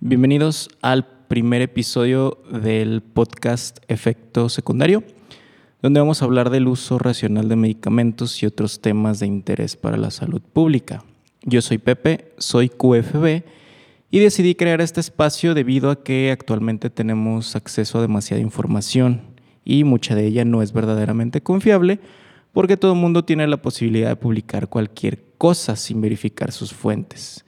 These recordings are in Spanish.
Bienvenidos al primer episodio del podcast Efecto Secundario, donde vamos a hablar del uso racional de medicamentos y otros temas de interés para la salud pública. Yo soy Pepe, soy QFB y decidí crear este espacio debido a que actualmente tenemos acceso a demasiada información y mucha de ella no es verdaderamente confiable porque todo el mundo tiene la posibilidad de publicar cualquier cosa sin verificar sus fuentes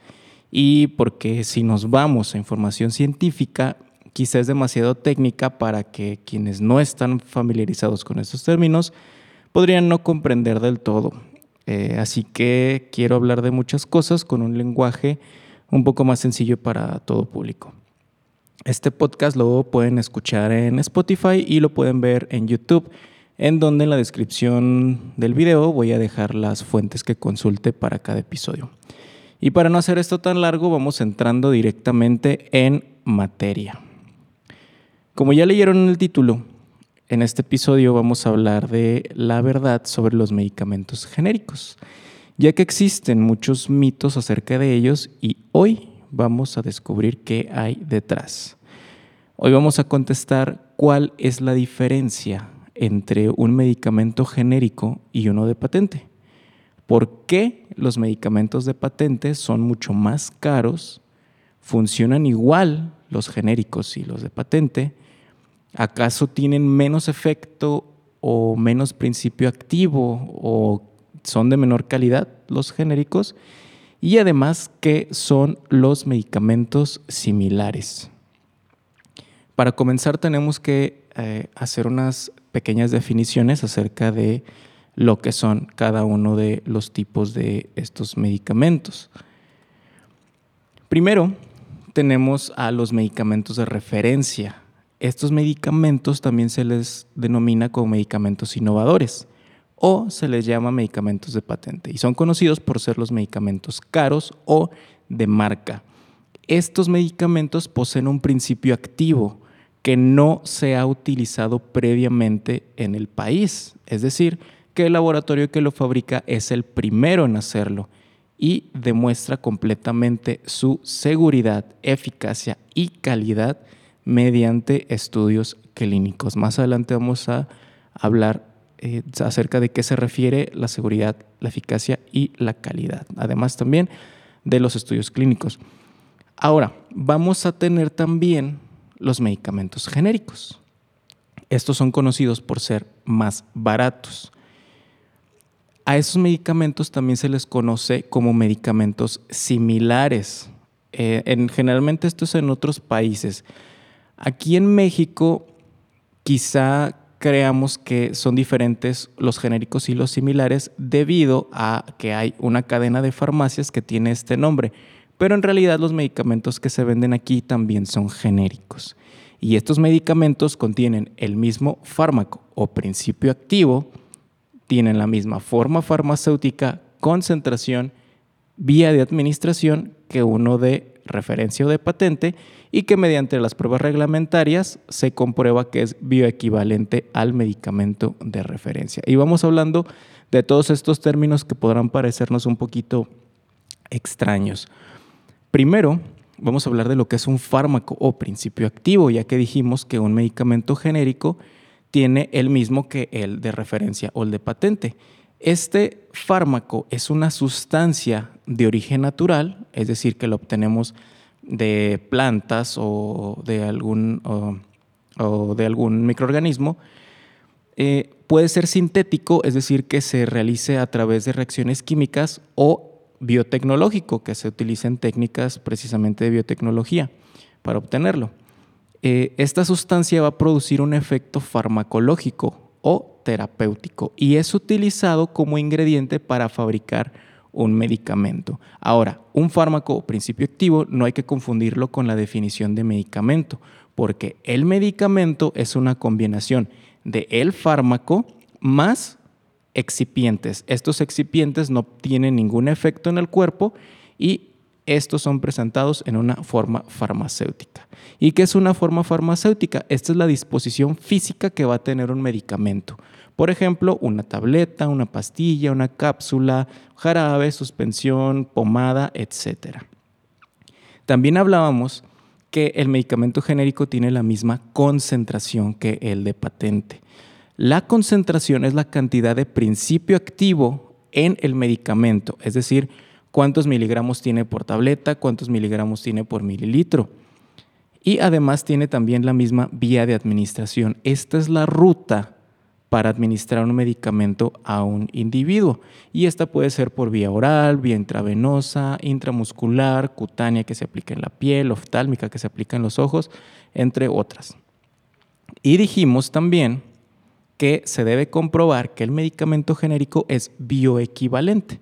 y porque si nos vamos a información científica, quizá es demasiado técnica para que quienes no están familiarizados con estos términos podrían no comprender del todo. Eh, así que quiero hablar de muchas cosas con un lenguaje un poco más sencillo para todo público. Este podcast lo pueden escuchar en Spotify y lo pueden ver en YouTube, en donde en la descripción del video voy a dejar las fuentes que consulte para cada episodio. Y para no hacer esto tan largo, vamos entrando directamente en materia. Como ya leyeron en el título, en este episodio vamos a hablar de la verdad sobre los medicamentos genéricos, ya que existen muchos mitos acerca de ellos y hoy vamos a descubrir qué hay detrás. Hoy vamos a contestar cuál es la diferencia entre un medicamento genérico y uno de patente. ¿Por qué los medicamentos de patente son mucho más caros? ¿Funcionan igual los genéricos y los de patente? ¿Acaso tienen menos efecto o menos principio activo o son de menor calidad los genéricos? Y además, ¿qué son los medicamentos similares? Para comenzar tenemos que eh, hacer unas pequeñas definiciones acerca de lo que son cada uno de los tipos de estos medicamentos. Primero, tenemos a los medicamentos de referencia. Estos medicamentos también se les denomina como medicamentos innovadores o se les llama medicamentos de patente y son conocidos por ser los medicamentos caros o de marca. Estos medicamentos poseen un principio activo que no se ha utilizado previamente en el país, es decir, que el laboratorio que lo fabrica es el primero en hacerlo y demuestra completamente su seguridad, eficacia y calidad mediante estudios clínicos. Más adelante vamos a hablar eh, acerca de qué se refiere la seguridad, la eficacia y la calidad, además también de los estudios clínicos. Ahora, vamos a tener también los medicamentos genéricos. Estos son conocidos por ser más baratos. A esos medicamentos también se les conoce como medicamentos similares. Eh, en, generalmente esto es en otros países. Aquí en México quizá creamos que son diferentes los genéricos y los similares debido a que hay una cadena de farmacias que tiene este nombre. Pero en realidad los medicamentos que se venden aquí también son genéricos. Y estos medicamentos contienen el mismo fármaco o principio activo tienen la misma forma farmacéutica, concentración, vía de administración que uno de referencia o de patente y que mediante las pruebas reglamentarias se comprueba que es bioequivalente al medicamento de referencia. Y vamos hablando de todos estos términos que podrán parecernos un poquito extraños. Primero, vamos a hablar de lo que es un fármaco o principio activo, ya que dijimos que un medicamento genérico tiene el mismo que el de referencia o el de patente. Este fármaco es una sustancia de origen natural, es decir, que lo obtenemos de plantas o de algún, o, de algún microorganismo. Eh, puede ser sintético, es decir, que se realice a través de reacciones químicas o biotecnológico, que se utilicen técnicas precisamente de biotecnología para obtenerlo. Eh, esta sustancia va a producir un efecto farmacológico o terapéutico y es utilizado como ingrediente para fabricar un medicamento. Ahora, un fármaco o principio activo no hay que confundirlo con la definición de medicamento, porque el medicamento es una combinación de el fármaco más excipientes. Estos excipientes no tienen ningún efecto en el cuerpo y estos son presentados en una forma farmacéutica. ¿Y qué es una forma farmacéutica? Esta es la disposición física que va a tener un medicamento. Por ejemplo, una tableta, una pastilla, una cápsula, jarabe, suspensión, pomada, etc. También hablábamos que el medicamento genérico tiene la misma concentración que el de patente. La concentración es la cantidad de principio activo en el medicamento, es decir, cuántos miligramos tiene por tableta, cuántos miligramos tiene por mililitro. Y además tiene también la misma vía de administración. Esta es la ruta para administrar un medicamento a un individuo. Y esta puede ser por vía oral, vía intravenosa, intramuscular, cutánea que se aplica en la piel, oftálmica que se aplica en los ojos, entre otras. Y dijimos también que se debe comprobar que el medicamento genérico es bioequivalente.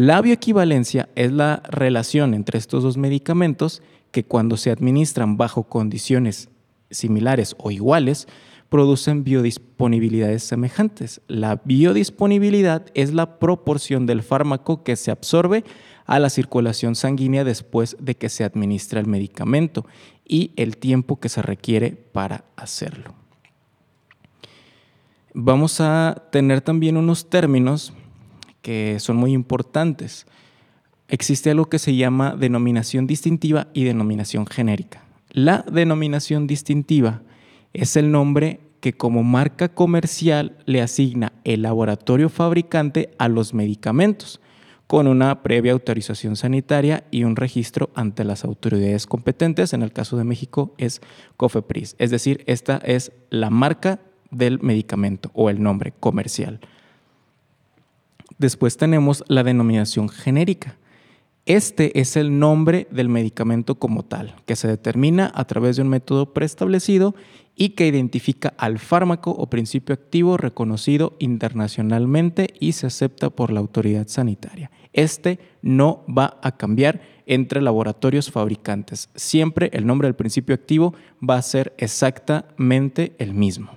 La bioequivalencia es la relación entre estos dos medicamentos que cuando se administran bajo condiciones similares o iguales, producen biodisponibilidades semejantes. La biodisponibilidad es la proporción del fármaco que se absorbe a la circulación sanguínea después de que se administra el medicamento y el tiempo que se requiere para hacerlo. Vamos a tener también unos términos que son muy importantes. Existe algo que se llama denominación distintiva y denominación genérica. La denominación distintiva es el nombre que como marca comercial le asigna el laboratorio fabricante a los medicamentos, con una previa autorización sanitaria y un registro ante las autoridades competentes. En el caso de México es COFEPRIS. Es decir, esta es la marca del medicamento o el nombre comercial. Después tenemos la denominación genérica. Este es el nombre del medicamento como tal, que se determina a través de un método preestablecido y que identifica al fármaco o principio activo reconocido internacionalmente y se acepta por la autoridad sanitaria. Este no va a cambiar entre laboratorios fabricantes. Siempre el nombre del principio activo va a ser exactamente el mismo.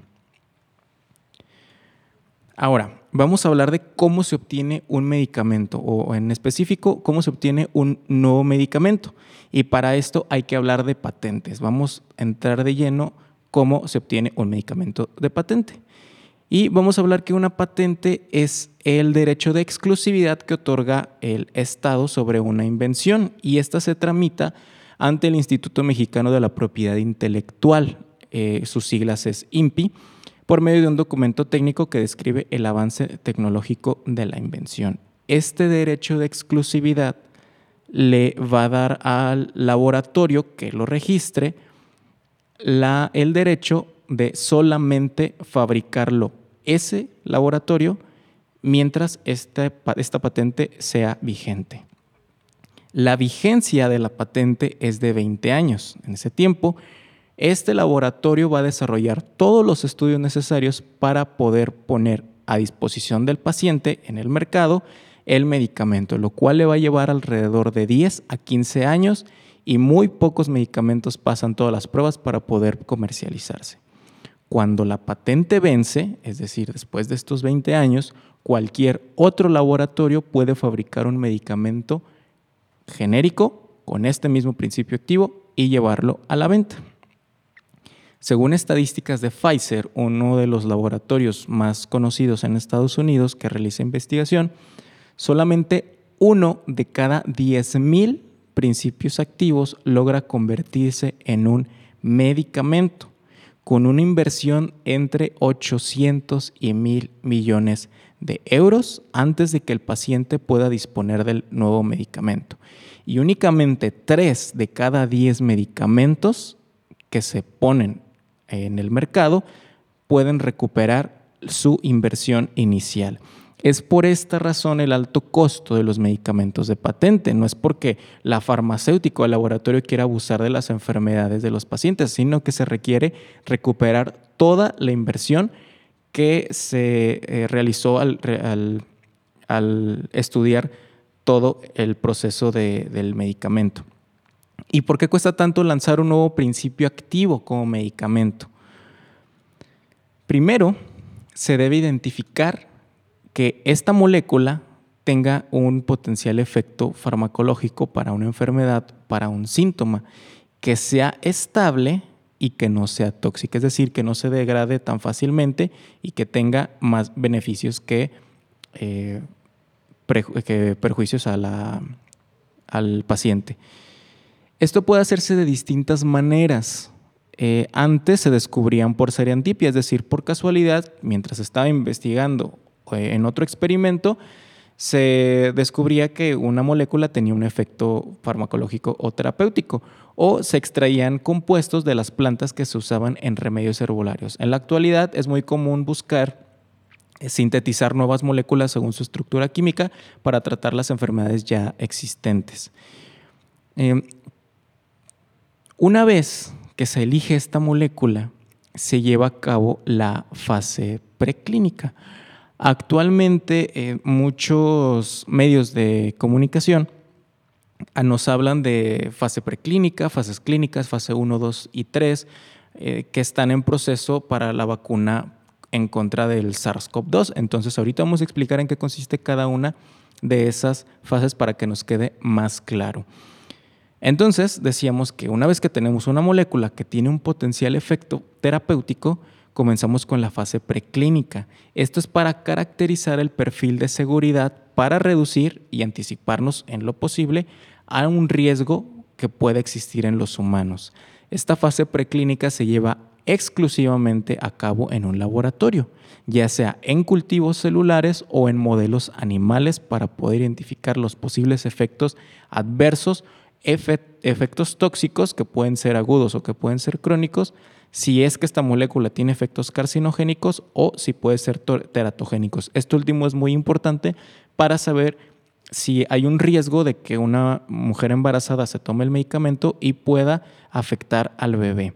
Ahora, vamos a hablar de cómo se obtiene un medicamento o en específico cómo se obtiene un nuevo medicamento. Y para esto hay que hablar de patentes. Vamos a entrar de lleno cómo se obtiene un medicamento de patente. Y vamos a hablar que una patente es el derecho de exclusividad que otorga el Estado sobre una invención y esta se tramita ante el Instituto Mexicano de la Propiedad Intelectual, eh, sus siglas es INPI, por medio de un documento técnico que describe el avance tecnológico de la invención. Este derecho de exclusividad le va a dar al laboratorio que lo registre el derecho de solamente fabricarlo ese laboratorio mientras esta, esta patente sea vigente. La vigencia de la patente es de 20 años. En ese tiempo, este laboratorio va a desarrollar todos los estudios necesarios para poder poner a disposición del paciente en el mercado el medicamento, lo cual le va a llevar alrededor de 10 a 15 años y muy pocos medicamentos pasan todas las pruebas para poder comercializarse. Cuando la patente vence, es decir, después de estos 20 años, cualquier otro laboratorio puede fabricar un medicamento genérico con este mismo principio activo y llevarlo a la venta. Según estadísticas de Pfizer, uno de los laboratorios más conocidos en Estados Unidos que realiza investigación, solamente uno de cada 10.000 principios activos logra convertirse en un medicamento con una inversión entre 800 y 1000 millones de euros antes de que el paciente pueda disponer del nuevo medicamento. Y únicamente 3 de cada 10 medicamentos que se ponen en el mercado pueden recuperar su inversión inicial. Es por esta razón el alto costo de los medicamentos de patente. No es porque la farmacéutica o el laboratorio quiera abusar de las enfermedades de los pacientes, sino que se requiere recuperar toda la inversión que se eh, realizó al, estudiar todo el proceso del medicamento. ¿Y por qué cuesta tanto lanzar un nuevo principio activo como medicamento? Primero, se debe identificar que esta molécula tenga un potencial efecto farmacológico para una enfermedad, para un síntoma, que sea estable y que no sea tóxica, es decir, que no se degrade tan fácilmente y que tenga más beneficios que, eh, perjuicios al paciente. Esto puede hacerse de distintas maneras. Eh, antes se descubrían por serendipia, es decir, por casualidad, mientras estaba investigando eh, en otro experimento, se descubría que una molécula tenía un efecto farmacológico o terapéutico, o se extraían compuestos de las plantas que se usaban en remedios herbolarios. En la actualidad es muy común buscar eh, sintetizar nuevas moléculas según su estructura química para tratar las enfermedades ya existentes. Una vez que se elige esta molécula, se lleva a cabo la fase preclínica. Actualmente eh, muchos medios de comunicación ah, nos hablan de fase preclínica, fases clínicas, fase 1, 2 y 3, eh, que están en proceso para la vacuna en contra del SARS-CoV-2. Entonces ahorita vamos a explicar en qué consiste cada una de esas fases para que nos quede más claro. Entonces, decíamos que una vez que tenemos una molécula que tiene un potencial efecto terapéutico, comenzamos con la fase preclínica. Esto es para caracterizar el perfil de seguridad para reducir y anticiparnos en lo posible a un riesgo que pueda existir en los humanos. Esta fase preclínica se lleva exclusivamente a cabo en un laboratorio, ya sea en cultivos celulares o en modelos animales para poder identificar los posibles efectos adversos efectos tóxicos que pueden ser agudos o que pueden ser crónicos, si es que esta molécula tiene efectos carcinogénicos o si puede ser teratogénicos. Esto último es muy importante para saber si hay un riesgo de que una mujer embarazada se tome el medicamento y pueda afectar al bebé.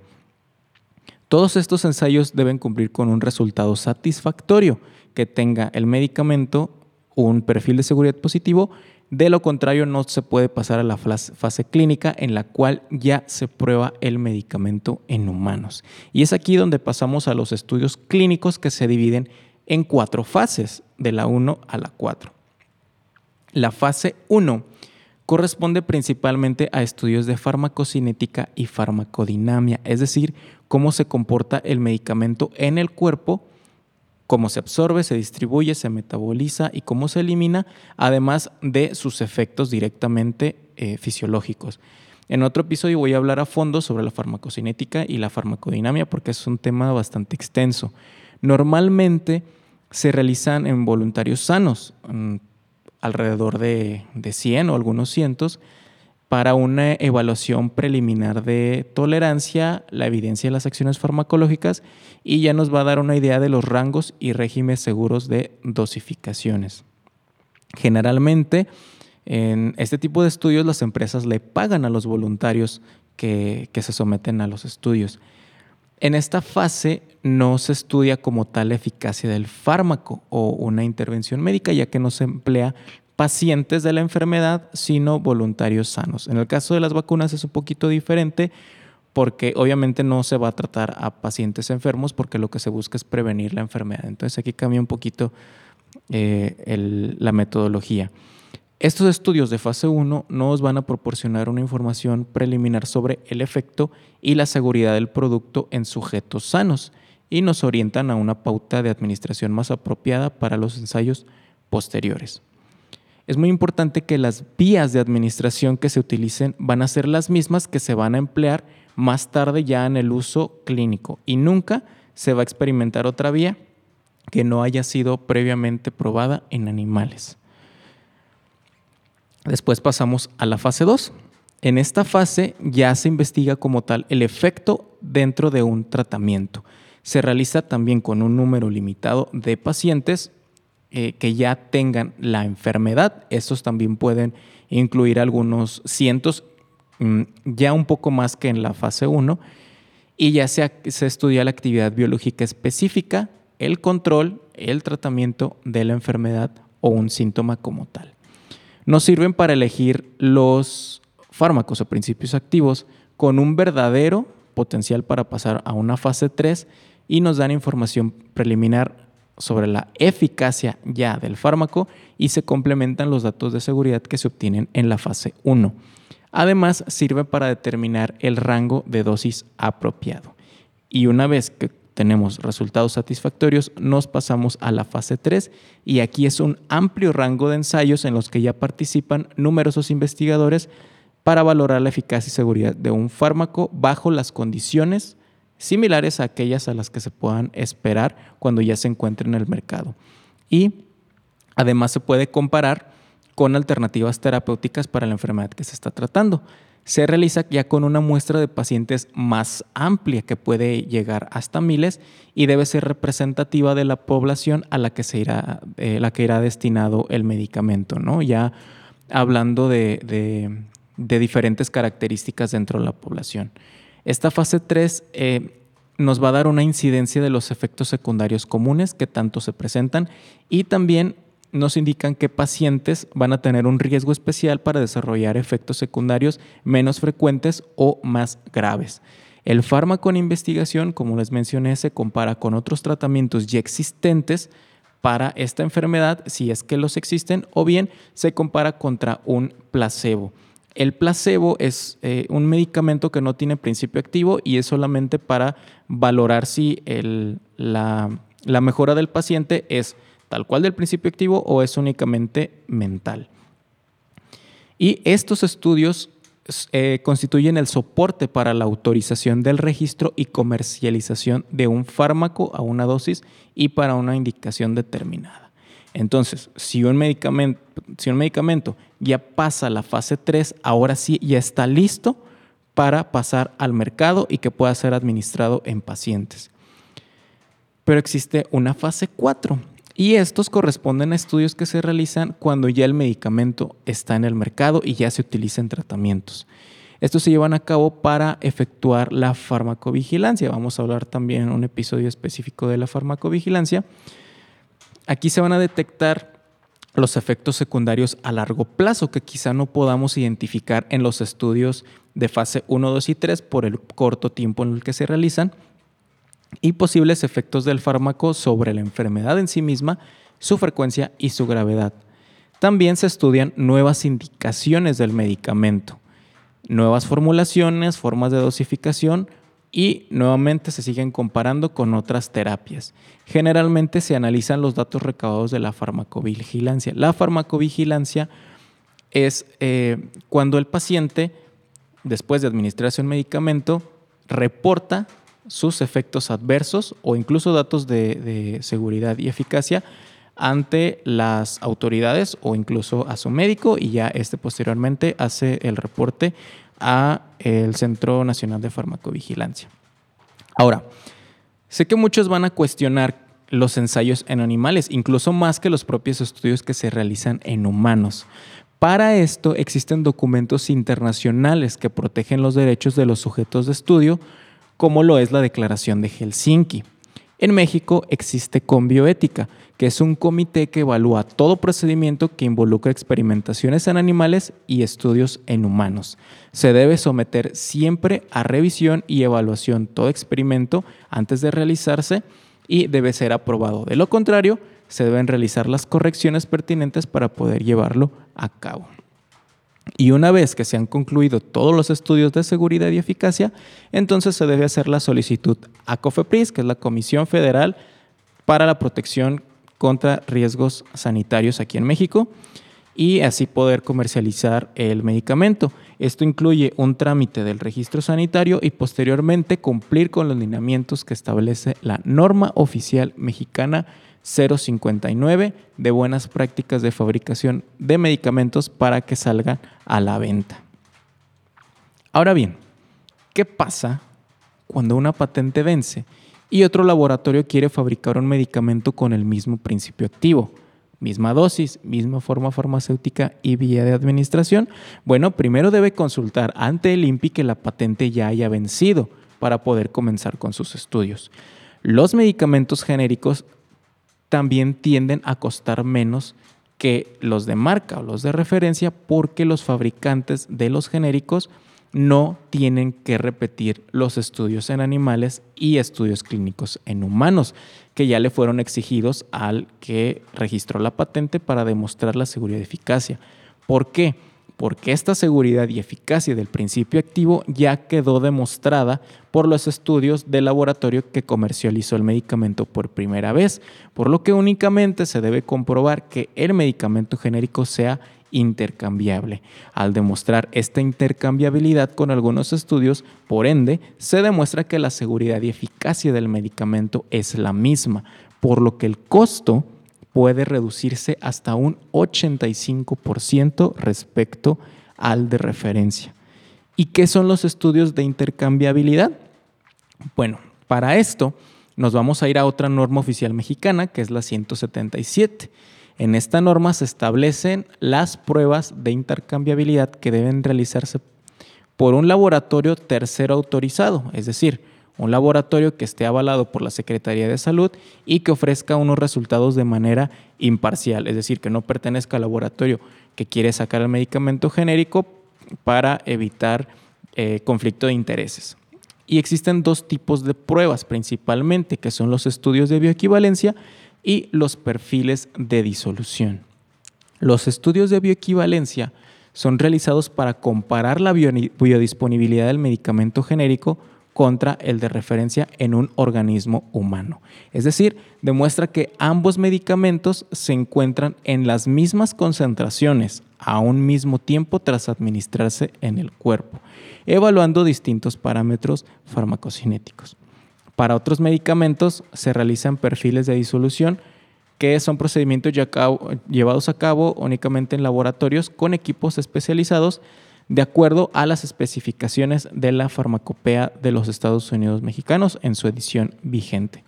Todos estos ensayos deben cumplir con un resultado satisfactorio, que tenga el medicamento un perfil de seguridad positivo de lo contrario, no se puede pasar a la fase clínica en la cual ya se prueba el medicamento en humanos. Y es aquí donde pasamos a los estudios clínicos que se dividen en cuatro fases, de la 1 a la 4. La fase 1 corresponde principalmente a estudios de farmacocinética y farmacodinamia, es decir, cómo se comporta el medicamento en el cuerpo cómo se absorbe, se distribuye, se metaboliza y cómo se elimina, además de sus efectos directamente eh, fisiológicos. En otro episodio voy a hablar a fondo sobre la farmacocinética y la farmacodinamia porque es un tema bastante extenso. Normalmente se realizan en voluntarios sanos, mm, alrededor de, de 100 o algunos cientos, para una evaluación preliminar de tolerancia, la evidencia de las acciones farmacológicas y ya nos va a dar una idea de los rangos y regímenes seguros de dosificaciones. Generalmente, en este tipo de estudios las empresas le pagan a los voluntarios que, que se someten a los estudios. En esta fase no se estudia como tal la eficacia del fármaco o una intervención médica, ya que no se emplea pacientes de la enfermedad, sino voluntarios sanos. En el caso de las vacunas es un poquito diferente porque obviamente no se va a tratar a pacientes enfermos porque lo que se busca es prevenir la enfermedad. Entonces aquí cambia un poquito eh, la metodología. Estos estudios de fase 1 nos van a proporcionar una información preliminar sobre el efecto y la seguridad del producto en sujetos sanos y nos orientan a una pauta de administración más apropiada para los ensayos posteriores es muy importante que las vías de administración que se utilicen van a ser las mismas que se van a emplear más tarde ya en el uso clínico y nunca se va a experimentar otra vía que no haya sido previamente probada en animales. Después pasamos a la fase 2. En esta fase ya se investiga como tal el efecto dentro de un tratamiento. Se realiza también con un número limitado de pacientes eh, que ya tengan la enfermedad. Estos también pueden incluir algunos cientos, mm, ya un poco más que en la fase 1. Y ya se, se estudia la actividad biológica específica, el control, el tratamiento de la enfermedad o un síntoma como tal. Nos sirven para elegir los fármacos o principios activos con un verdadero potencial para pasar a una fase 3 y nos dan información preliminar sobre la eficacia ya del fármaco y se complementan los datos de seguridad que se obtienen en la fase 1. Además, sirve para determinar el rango de dosis apropiado. Y una vez que tenemos resultados satisfactorios, nos pasamos a la fase 3 y aquí es un amplio rango de ensayos en los que ya participan numerosos investigadores para valorar la eficacia y seguridad de un fármaco bajo las condiciones similares a aquellas a las que se puedan esperar cuando ya se encuentre en el mercado. Y además se puede comparar con alternativas terapéuticas para la enfermedad que se está tratando. Se realiza ya con una muestra de pacientes más amplia que puede llegar hasta miles y debe ser representativa de la población a la que se irá, eh, la que irá destinado el medicamento, ¿no? Ya hablando de, diferentes características dentro de la población. Esta fase 3 eh, nos va a dar una incidencia de los efectos secundarios comunes que tanto se presentan y también nos indican que pacientes van a tener un riesgo especial para desarrollar efectos secundarios menos frecuentes o más graves. El fármaco en investigación, como les mencioné, se compara con otros tratamientos ya existentes para esta enfermedad, si es que los existen, o bien se compara contra un placebo. El placebo es eh, un medicamento que no tiene principio activo y es solamente para valorar si la, mejora del paciente es tal cual del principio activo o es únicamente mental. Y estos estudios eh, constituyen el soporte para la autorización del registro y comercialización de un fármaco a una dosis y para una indicación determinada. Entonces, si un medicamento, ya pasa la fase 3, ahora sí ya está listo para pasar al mercado y que pueda ser administrado en pacientes. Pero existe una fase 4 y estos corresponden a estudios que se realizan cuando ya el medicamento está en el mercado y ya se utiliza en tratamientos. Estos se llevan a cabo para efectuar la farmacovigilancia. Vamos a hablar también en un episodio específico de la farmacovigilancia. Aquí se van a detectar los efectos secundarios a largo plazo que quizá no podamos identificar en los estudios de fase 1, 2 y 3 por el corto tiempo en el que se realizan, y posibles efectos del fármaco sobre la enfermedad en sí misma, su frecuencia y su gravedad. También se estudian nuevas indicaciones del medicamento, nuevas formulaciones, formas de dosificación y nuevamente se siguen comparando con otras terapias. Generalmente se analizan los datos recabados de la farmacovigilancia. La farmacovigilancia es eh, cuando el paciente, después de administrarse un medicamento, reporta sus efectos adversos o incluso datos de, seguridad y eficacia ante las autoridades o incluso a su médico y ya este posteriormente hace el reporte a el Centro Nacional de Farmacovigilancia. Ahora, sé que muchos van a cuestionar los ensayos en animales, incluso más que los propios estudios que se realizan en humanos. Para esto existen documentos internacionales que protegen los derechos de los sujetos de estudio, como lo es la Declaración de Helsinki. En México existe Conbioética, que es un comité que evalúa todo procedimiento que involucra experimentaciones en animales y estudios en humanos. Se debe someter siempre a revisión y evaluación todo experimento antes de realizarse y debe ser aprobado. De lo contrario, se deben realizar las correcciones pertinentes para poder llevarlo a cabo. Y una vez que se han concluido todos los estudios de seguridad y eficacia, entonces se debe hacer la solicitud a COFEPRIS, que es la Comisión Federal para la Protección contra Riesgos Sanitarios aquí en México, y así poder comercializar el medicamento. Esto incluye un trámite del registro sanitario y posteriormente cumplir con los lineamientos que establece la norma oficial mexicana 059 de buenas prácticas de fabricación de medicamentos para que salgan a la venta. Ahora bien, ¿qué pasa cuando una patente vence y otro laboratorio quiere fabricar un medicamento con el mismo principio activo? Misma dosis, misma forma farmacéutica y vía de administración. Bueno, primero debe consultar ante el INPI que la patente ya haya vencido para poder comenzar con sus estudios. Los medicamentos genéricos también tienden a costar menos que los de marca o los de referencia porque los fabricantes de los genéricos no tienen que repetir los estudios en animales y estudios clínicos en humanos, que ya le fueron exigidos al que registró la patente para demostrar la seguridad y eficacia. ¿Por qué? Porque esta seguridad y eficacia del principio activo ya quedó demostrada por los estudios del laboratorio que comercializó el medicamento por primera vez, por lo que únicamente se debe comprobar que el medicamento genérico sea intercambiable. Al demostrar esta intercambiabilidad con algunos estudios, por ende, se demuestra que la seguridad y eficacia del medicamento es la misma, por lo que el costo puede reducirse hasta un 85% respecto al de referencia. ¿Y qué son los estudios de intercambiabilidad? Bueno, para esto nos vamos a ir a otra norma oficial mexicana, que es la 177. En esta norma se establecen las pruebas de intercambiabilidad que deben realizarse por un laboratorio tercero autorizado, es decir, un laboratorio que esté avalado por la Secretaría de Salud y que ofrezca unos resultados de manera imparcial, es decir, que no pertenezca al laboratorio que quiere sacar el medicamento genérico para evitar eh, conflicto de intereses. Y existen dos tipos de pruebas principalmente, que son los estudios de bioequivalencia y los perfiles de disolución. Los estudios de bioequivalencia son realizados para comparar la biodisponibilidad del medicamento genérico contra el de referencia en un organismo humano. Es decir, demuestra que ambos medicamentos se encuentran en las mismas concentraciones a un mismo tiempo tras administrarse en el cuerpo, evaluando distintos parámetros farmacocinéticos. Para otros medicamentos se realizan perfiles de disolución que son procedimientos llevados a cabo únicamente en laboratorios con equipos especializados de acuerdo a las especificaciones de la farmacopea de los Estados Unidos mexicanos en su edición vigente.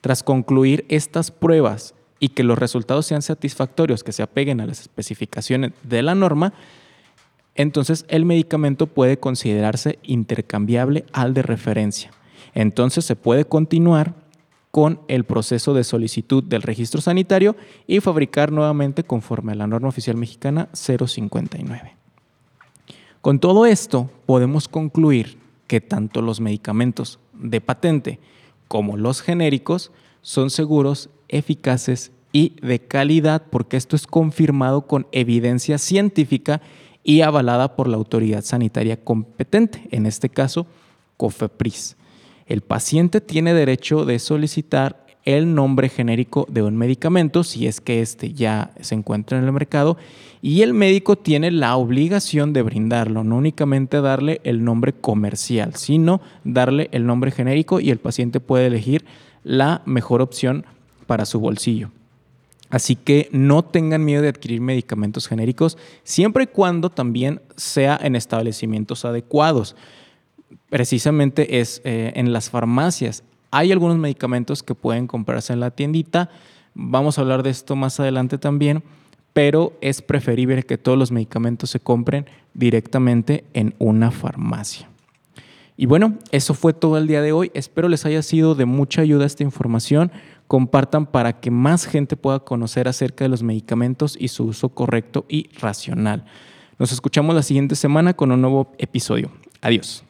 Tras concluir estas pruebas y que los resultados sean satisfactorios, que se apeguen a las especificaciones de la norma, entonces el medicamento puede considerarse intercambiable al de referencia. Entonces se puede continuar con el proceso de solicitud del registro sanitario y fabricar nuevamente conforme a la norma oficial mexicana 059. Con todo esto, podemos concluir que tanto los medicamentos de patente como los genéricos son seguros, eficaces y de calidad, porque esto es confirmado con evidencia científica y avalada por la autoridad sanitaria competente, en este caso, COFEPRIS. El paciente tiene derecho de solicitar el nombre genérico de un medicamento si es que éste ya se encuentra en el mercado y el médico tiene la obligación de brindarlo, no únicamente darle el nombre comercial, sino darle el nombre genérico y el paciente puede elegir la mejor opción para su bolsillo. Así que no tengan miedo de adquirir medicamentos genéricos siempre y cuando también sea en establecimientos adecuados. Precisamente es eh, en las farmacias hay algunos medicamentos que pueden comprarse en la tiendita. Vamos a hablar de esto más adelante también, pero es preferible que todos los medicamentos se compren directamente en una farmacia. Y bueno, eso fue todo el día de hoy. Espero les haya sido de mucha ayuda esta información. Compartan para que más gente pueda conocer acerca de los medicamentos y su uso correcto y racional. Nos escuchamos la siguiente semana con un nuevo episodio. Adiós.